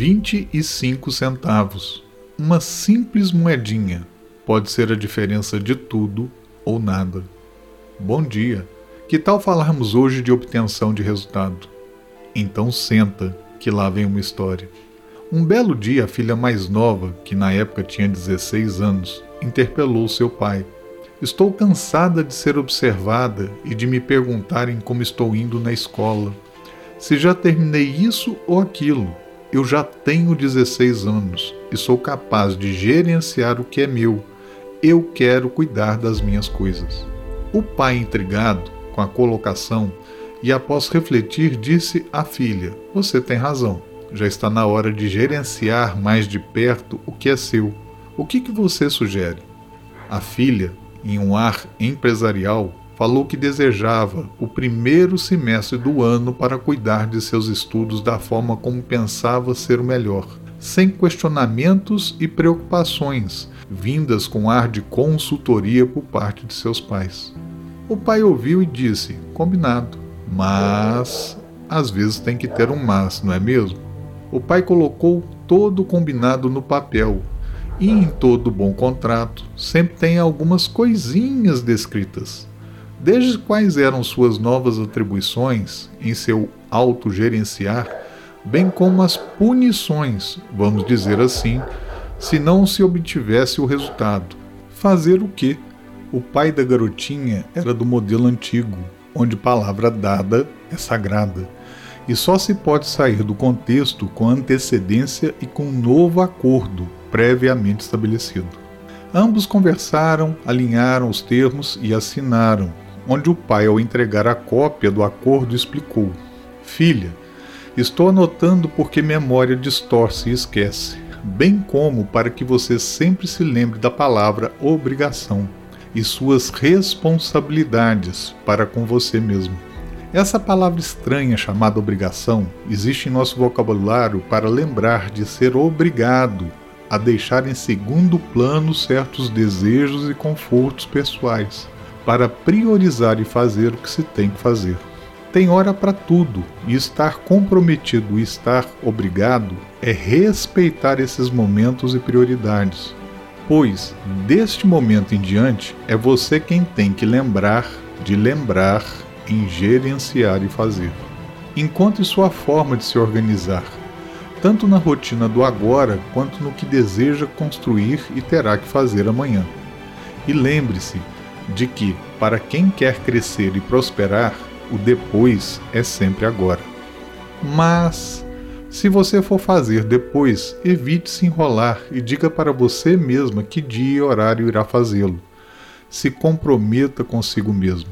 25 centavos. Uma simples moedinha pode ser a diferença de tudo ou nada. Bom dia. Que tal falarmos hoje de obtenção de resultado? Então senta, que lá vem uma história. Um belo dia, a filha mais nova, que na época tinha 16 anos, interpelou seu pai. Estou cansada de ser observada e de me perguntarem como estou indo na escola. Se já terminei isso ou aquilo, eu já tenho 16 anos e sou capaz de gerenciar o que é meu. Eu quero cuidar das minhas coisas. O pai, intrigado com a colocação, e após refletir, disse à filha: Você tem razão. Já está na hora de gerenciar mais de perto o que é seu. O que, que você sugere? A filha, em um ar empresarial, falou que desejava o primeiro semestre do ano para cuidar de seus estudos da forma como pensava ser o melhor, sem questionamentos e preocupações, vindas com ar de consultoria por parte de seus pais. O pai ouviu e disse: Combinado, mas às vezes tem que ter um mas, não é mesmo? O pai colocou todo o combinado no papel e em todo bom contrato sempre tem algumas coisinhas descritas desde quais eram suas novas atribuições em seu autogerenciar, bem como as punições, vamos dizer assim, se não se obtivesse o resultado. Fazer o quê? O pai da garotinha era do modelo antigo, onde palavra dada é sagrada, e só se pode sair do contexto com antecedência e com um novo acordo previamente estabelecido. Ambos conversaram, alinharam os termos e assinaram, onde o pai, ao entregar a cópia do acordo, explicou: Filha, estou anotando porque memória distorce e esquece, bem como para que você sempre se lembre da palavra obrigação e suas responsabilidades para com você mesmo. Essa palavra estranha chamada obrigação existe em nosso vocabulário para lembrar de ser obrigado a deixar em segundo plano certos desejos e confortos pessoais para priorizar e fazer o que se tem que fazer. Tem hora para tudo, e estar comprometido e estar obrigado é respeitar esses momentos e prioridades. Pois, deste momento em diante, é você quem tem que lembrar de lembrar em gerenciar e fazer. Encontre sua forma de se organizar, tanto na rotina do agora quanto no que deseja construir e terá que fazer amanhã. E lembre-se de que, para quem quer crescer e prosperar, o depois é sempre agora. Mas, se você for fazer depois, evite se enrolar e diga para você mesma que dia e horário irá fazê-lo. Se comprometa consigo mesmo.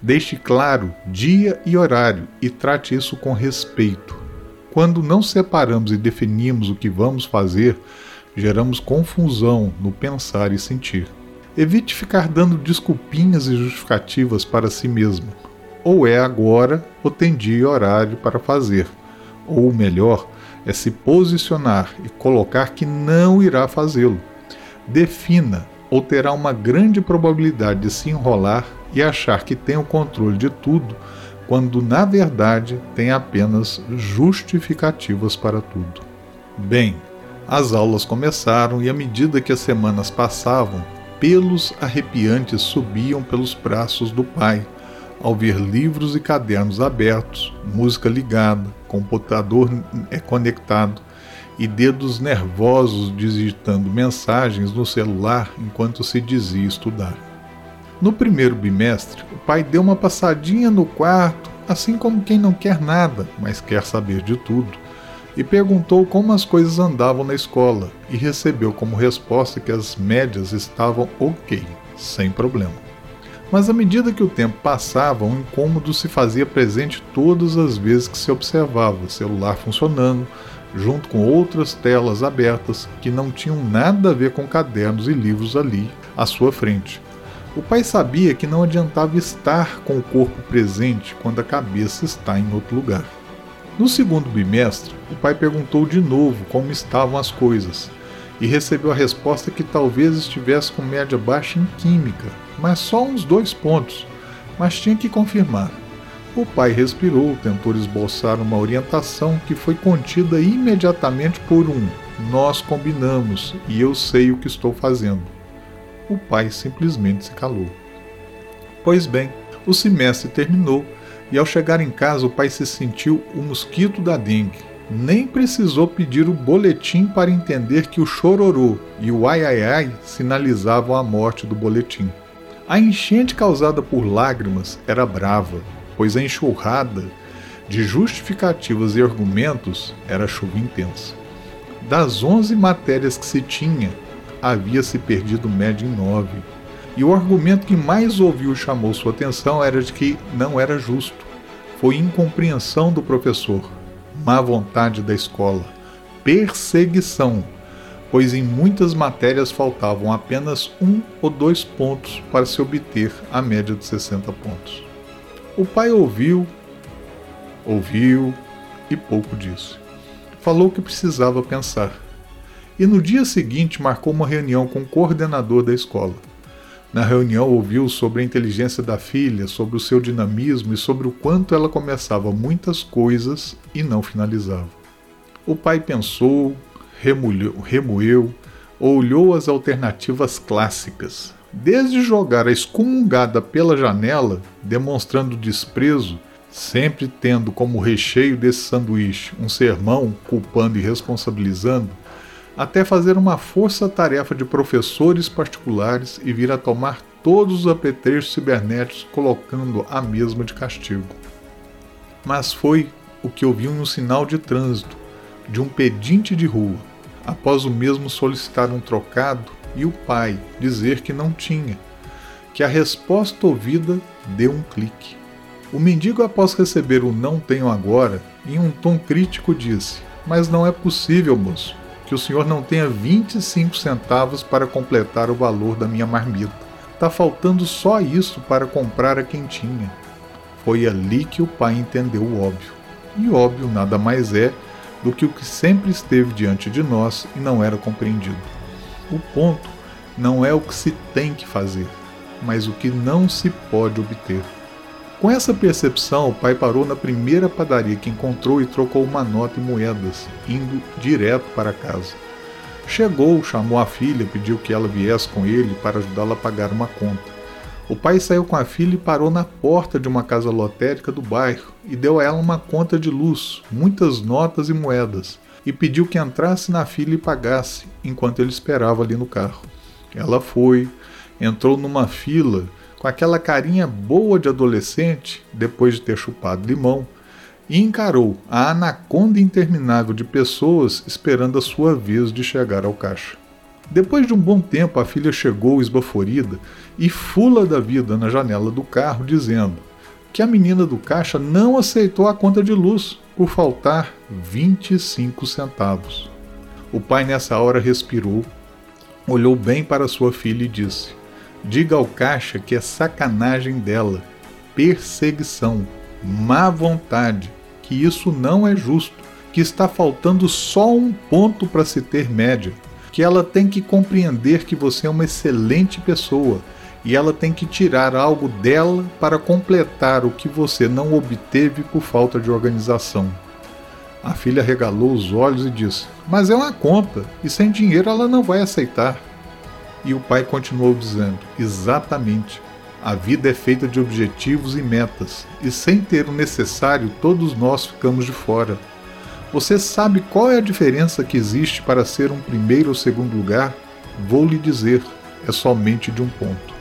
Deixe claro dia e horário e trate isso com respeito. Quando não separamos e definimos o que vamos fazer, geramos confusão no pensar e sentir. Evite ficar dando desculpinhas e justificativas para si mesmo. Ou é agora, ou tem dia e horário para fazer. Ou melhor, é se posicionar e colocar que não irá fazê-lo. Defina, ou terá uma grande probabilidade de se enrolar e achar que tem o controle de tudo, quando na verdade tem apenas justificativas para tudo. Bem, as aulas começaram e à medida que as semanas passavam, pelos arrepiantes subiam pelos braços do pai, ao ver livros e cadernos abertos, música ligada, computador é conectado e dedos nervosos digitando mensagens no celular enquanto se dizia estudar. No primeiro bimestre, o pai deu uma passadinha no quarto, assim como quem não quer nada, mas quer saber de tudo e perguntou como as coisas andavam na escola e recebeu como resposta que as médias estavam ok, sem problema. Mas à medida que o tempo passava, um incômodo se fazia presente todas as vezes que se observava o celular funcionando, junto com outras telas abertas que não tinham nada a ver com cadernos e livros ali à sua frente. O pai sabia que não adiantava estar com o corpo presente quando a cabeça está em outro lugar. No segundo bimestre, o pai perguntou de novo como estavam as coisas e recebeu a resposta que talvez estivesse com média baixa em química, mas só uns dois pontos, mas tinha que confirmar. O pai respirou, tentou esboçar uma orientação que foi contida imediatamente por um: Nós combinamos e eu sei o que estou fazendo. O pai simplesmente se calou. Pois bem, o semestre terminou e ao chegar em casa o pai se sentiu o mosquito da dengue. Nem precisou pedir o boletim para entender que o chororô e o ai ai ai sinalizavam a morte do boletim. A enchente causada por lágrimas era brava, pois a enxurrada de justificativas e argumentos era chuva intensa. Das onze matérias que se tinha, havia se perdido média em nove e o argumento que mais ouviu chamou sua atenção era de que não era justo. Foi incompreensão do professor, má vontade da escola, perseguição, pois em muitas matérias faltavam apenas um ou dois pontos para se obter a média de 60 pontos. O pai ouviu, ouviu e pouco disse. Falou que precisava pensar. E no dia seguinte marcou uma reunião com o coordenador da escola. Na reunião, ouviu sobre a inteligência da filha, sobre o seu dinamismo e sobre o quanto ela começava muitas coisas e não finalizava. O pai pensou, remulhou, remoeu, olhou as alternativas clássicas, desde jogar a excomungada pela janela, demonstrando desprezo, sempre tendo como recheio desse sanduíche um sermão culpando e responsabilizando, até fazer uma força-tarefa de professores particulares e vir a tomar todos os apetrechos cibernéticos, colocando a mesma de castigo. Mas foi o que ouviu no sinal de trânsito de um pedinte de rua, após o mesmo solicitar um trocado e o pai dizer que não tinha, que a resposta ouvida deu um clique. O mendigo, após receber o não tenho agora, em um tom crítico disse: Mas não é possível, moço que o senhor não tenha 25 centavos para completar o valor da minha marmita. Tá faltando só isso para comprar a quentinha. Foi ali que o pai entendeu o óbvio. E óbvio nada mais é do que o que sempre esteve diante de nós e não era compreendido. O ponto não é o que se tem que fazer, mas o que não se pode obter. Com essa percepção, o pai parou na primeira padaria que encontrou e trocou uma nota e moedas, indo direto para casa. Chegou, chamou a filha, pediu que ela viesse com ele para ajudá-la a pagar uma conta. O pai saiu com a filha e parou na porta de uma casa lotérica do bairro e deu a ela uma conta de luz, muitas notas e moedas, e pediu que entrasse na fila e pagasse, enquanto ele esperava ali no carro. Ela foi, entrou numa fila com aquela carinha boa de adolescente, depois de ter chupado limão, e encarou a anaconda interminável de pessoas esperando a sua vez de chegar ao caixa. Depois de um bom tempo, a filha chegou esbaforida e fula da vida na janela do carro, dizendo que a menina do caixa não aceitou a conta de luz por faltar 25 centavos. O pai, nessa hora, respirou, olhou bem para sua filha e disse: Diga ao caixa que é sacanagem dela, perseguição, má vontade, que isso não é justo, que está faltando só um ponto para se ter média, que ela tem que compreender que você é uma excelente pessoa e ela tem que tirar algo dela para completar o que você não obteve por falta de organização. A filha regalou os olhos e disse: Mas é uma conta, e sem dinheiro ela não vai aceitar. E o pai continuou dizendo: Exatamente. A vida é feita de objetivos e metas, e sem ter o necessário, todos nós ficamos de fora. Você sabe qual é a diferença que existe para ser um primeiro ou segundo lugar? Vou lhe dizer: é somente de um ponto.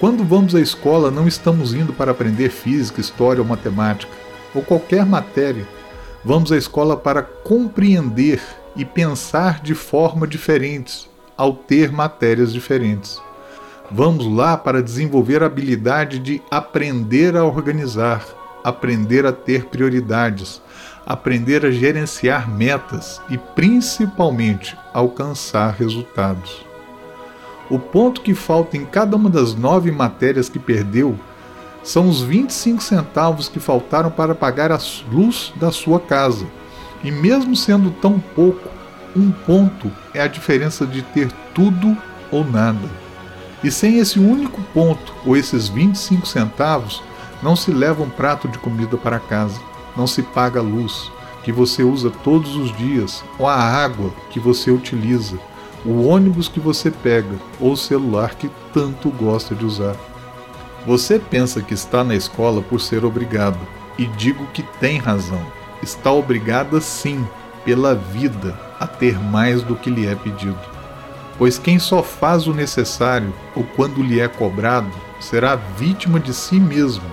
Quando vamos à escola, não estamos indo para aprender física, história ou matemática, ou qualquer matéria. Vamos à escola para compreender e pensar de forma diferentes, ao ter matérias diferentes. Vamos lá para desenvolver a habilidade de aprender a organizar, aprender a ter prioridades, aprender a gerenciar metas e principalmente alcançar resultados. O ponto que falta em cada uma das nove matérias que perdeu são os 25 centavos que faltaram para pagar a luz da sua casa. E mesmo sendo tão pouco, um ponto é a diferença de ter tudo ou nada. E sem esse único ponto, ou esses 25 centavos, Não se leva um prato de comida para casa, não se paga a luz que você usa todos os dias, ou a água que você utiliza, o ônibus que você pega ou o celular que tanto gosta de usar. Você pensa que está na escola por ser obrigado, e digo que tem razão. Está obrigada sim, pela vida, a ter mais do que lhe é pedido. Pois quem só faz o necessário ou quando lhe é cobrado será vítima de si mesmo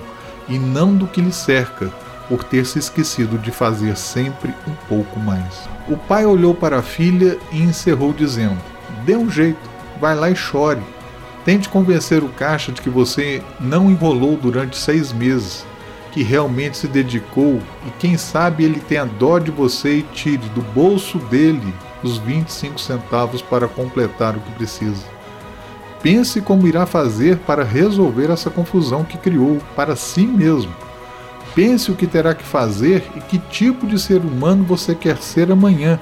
e não do que lhe cerca, por ter se esquecido de fazer sempre um pouco mais. O pai olhou para a filha e encerrou dizendo: Dê um jeito, vai lá e chore. Tente convencer o caixa de que você não enrolou durante seis meses, que realmente se dedicou e quem sabe ele tenha dó de você e tire do bolso dele os 25 centavos para completar o que precisa. Pense como irá fazer para resolver essa confusão que criou para si mesmo Pense o que terá que fazer e que tipo de ser humano você quer ser amanhã,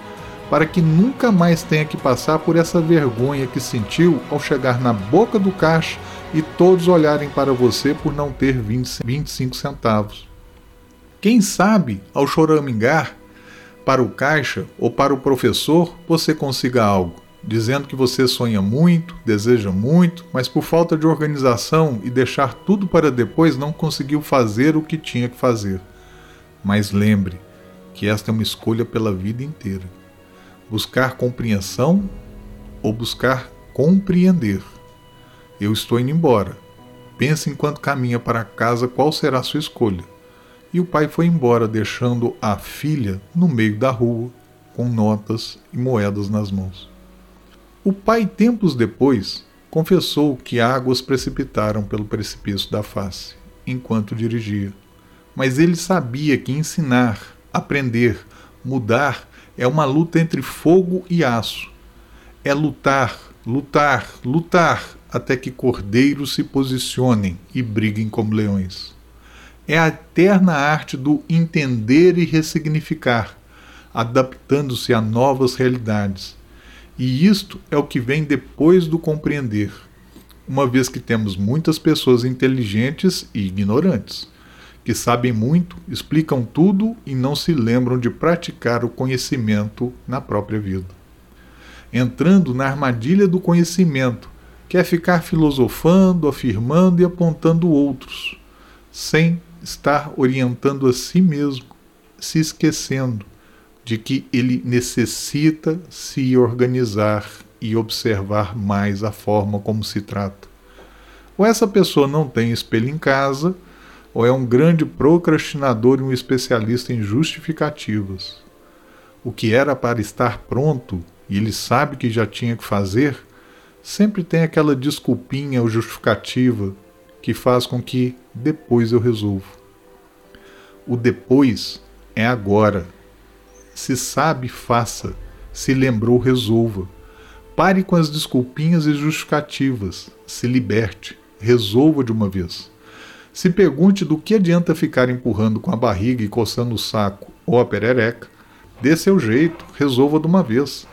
para que nunca mais tenha que passar por essa vergonha que sentiu ao chegar na boca do caixa e todos olharem para você por não ter 20, 25 centavos. Quem sabe, ao choramingar para o caixa ou para o professor, você consiga algo dizendo que você sonha muito, deseja muito, mas por falta de organização e deixar tudo para depois não conseguiu fazer o que tinha que fazer. Mas lembre que esta é uma escolha pela vida inteira. Buscar compreensão ou buscar compreender. Eu estou indo embora. Pense enquanto caminha para casa qual será a sua escolha. E o pai foi embora, deixando a filha no meio da rua, com notas e moedas nas mãos. O pai, tempos depois, confessou que águas precipitaram pelo precipício da face, enquanto dirigia. Mas ele sabia que ensinar, aprender, mudar é uma luta entre fogo e aço. É lutar, lutar, lutar até que cordeiros se posicionem e briguem como leões. É a eterna arte do entender e ressignificar, adaptando-se a novas realidades e isto é o que vem depois do compreender, uma vez que temos muitas pessoas inteligentes e ignorantes, que sabem muito, explicam tudo e não se lembram de praticar o conhecimento na própria vida. Entrando na armadilha do conhecimento, que é ficar filosofando, afirmando e apontando outros, sem estar orientando a si mesmo, se esquecendo de que ele necessita se organizar e observar mais a forma como se trata. Ou essa pessoa não tem espelho em casa, ou é um grande procrastinador e um especialista em justificativas. O que era para estar pronto e ele sabe que já tinha que fazer, sempre tem aquela desculpinha ou justificativa que faz com que depois eu resolvo. O depois é agora se sabe, faça. Se lembrou, resolva. Pare com as desculpinhas e justificativas. Se liberte. Resolva de uma vez. Se pergunte do que adianta ficar empurrando com a barriga e coçando o saco ou a perereca. Dê seu jeito, resolva de uma vez.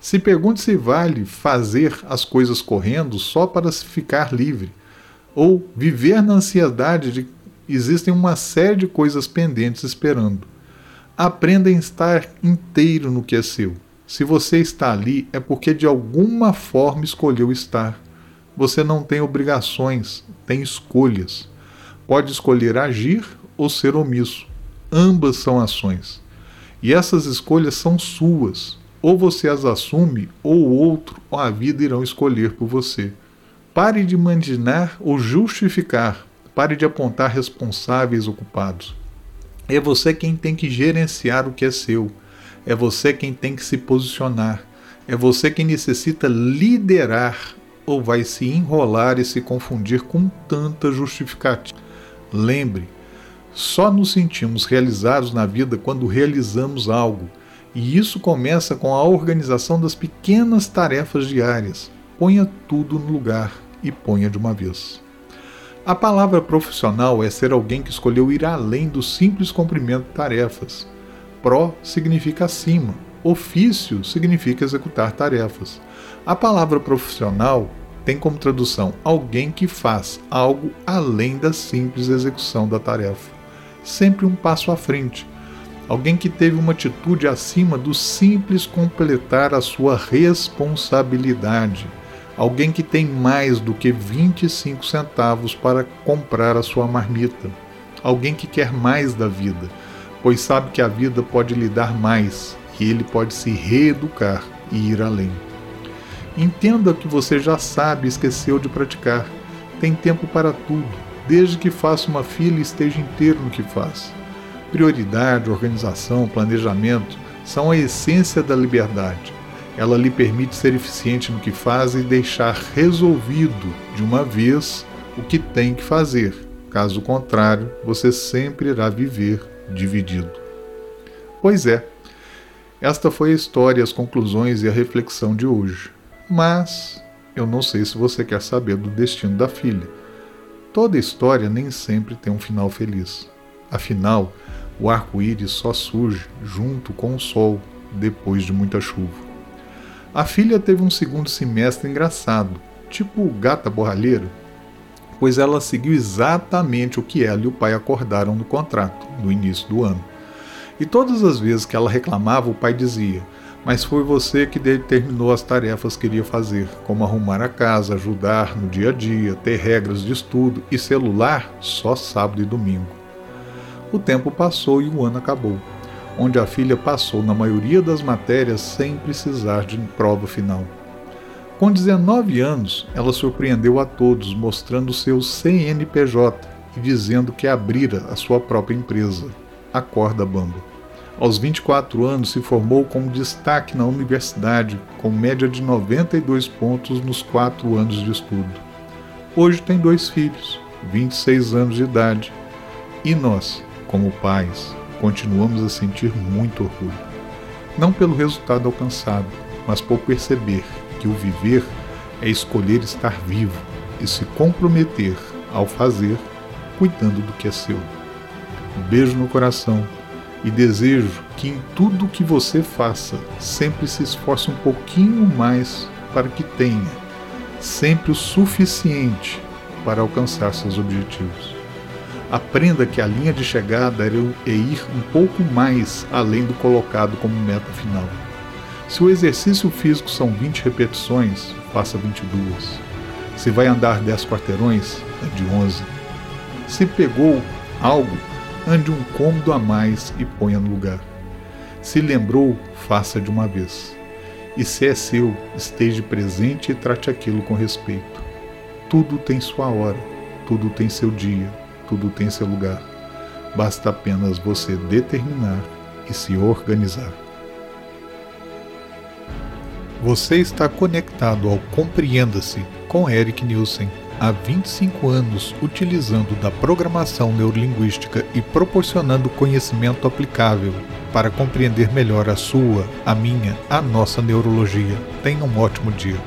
Se pergunte se vale fazer as coisas correndo só para ficar livre, ou viver na ansiedade de que existem uma série de coisas pendentes esperando. Aprenda a estar inteiro no que é seu. Se você está ali, é porque de alguma forma escolheu estar. Você não tem obrigações, tem escolhas. Pode escolher agir ou ser omisso. Ambas são ações. E essas escolhas são suas. Ou você as assume, ou outro ou a vida irão escolher por você. Pare de imaginar ou justificar. Pare de apontar responsáveis ocupados. É você quem tem que gerenciar o que é seu. É você quem tem que se posicionar. É você quem necessita liderar ou vai se enrolar e se confundir com tanta justificativa. Lembre, só nos sentimos realizados na vida quando realizamos algo, e isso começa com a organização das pequenas tarefas diárias. Ponha tudo no lugar e ponha de uma vez. A palavra profissional é ser alguém que escolheu ir além do simples cumprimento de tarefas. Pro significa acima, ofício significa executar tarefas. A palavra profissional tem como tradução alguém que faz algo além da simples execução da tarefa. Sempre um passo à frente. Alguém que teve uma atitude acima do simples completar a sua responsabilidade. Alguém que tem mais do que 25 centavos para comprar a sua marmita. Alguém que quer mais da vida, pois sabe que a vida pode lhe dar mais e ele pode se reeducar e ir além. Entenda que você já sabe e esqueceu de praticar. Tem tempo para tudo, desde que faça uma fila e esteja inteiro no que faz. Prioridade, organização, planejamento são a essência da liberdade. Ela lhe permite ser eficiente no que faz e deixar resolvido de uma vez o que tem que fazer. Caso contrário, você sempre irá viver dividido. Pois é, esta foi a história, as conclusões e a reflexão de hoje. Mas eu não sei se você quer saber do destino da filha. Toda história nem sempre tem um final feliz. Afinal, o arco-íris só surge junto com o sol depois de muita chuva. A filha teve um segundo semestre engraçado, tipo gata borralheira, pois ela seguiu exatamente o que ela e o pai acordaram no contrato, no início do ano. E todas as vezes que ela reclamava, o pai dizia: mas foi você que determinou as tarefas que iria fazer, como arrumar a casa, ajudar no dia a dia, ter regras de estudo e celular só sábado e domingo. O tempo passou e o ano acabou, onde a filha passou na maioria das matérias sem precisar de prova final. Com 19 anos, ela surpreendeu a todos mostrando seu CNPJ e dizendo que abrira a sua própria empresa, a Corda Bamba. Aos 24 anos, se formou com destaque na universidade, com média de 92 pontos nos quatro anos de estudo. Hoje tem dois filhos, 26 anos de idade, e nós, como pais, continuamos a sentir muito orgulho. Não pelo resultado alcançado, mas por perceber que o viver é escolher estar vivo e se comprometer ao fazer, cuidando do que é seu. Um beijo no coração e desejo que em tudo que você faça sempre se esforce um pouquinho mais para que tenha sempre o suficiente para alcançar seus objetivos. Aprenda que a linha de chegada é ir um pouco mais além do colocado como meta final. Se o exercício físico são 20 repetições, faça 22. Se vai andar 10 quarteirões, ande 11. Se pegou algo ande um cômodo a mais e ponha no lugar. Se lembrou, faça de uma vez. E se é seu, esteja presente e trate aquilo com respeito. Tudo tem sua hora, tudo tem seu dia, tudo tem seu lugar. Basta apenas você determinar e se organizar. Você está conectado ao Compreenda-se com Eric Nielsen há 25 anos utilizando da programação neurolinguística e proporcionando conhecimento aplicável para compreender melhor a sua, a minha, a nossa neurologia. Tenha um ótimo dia.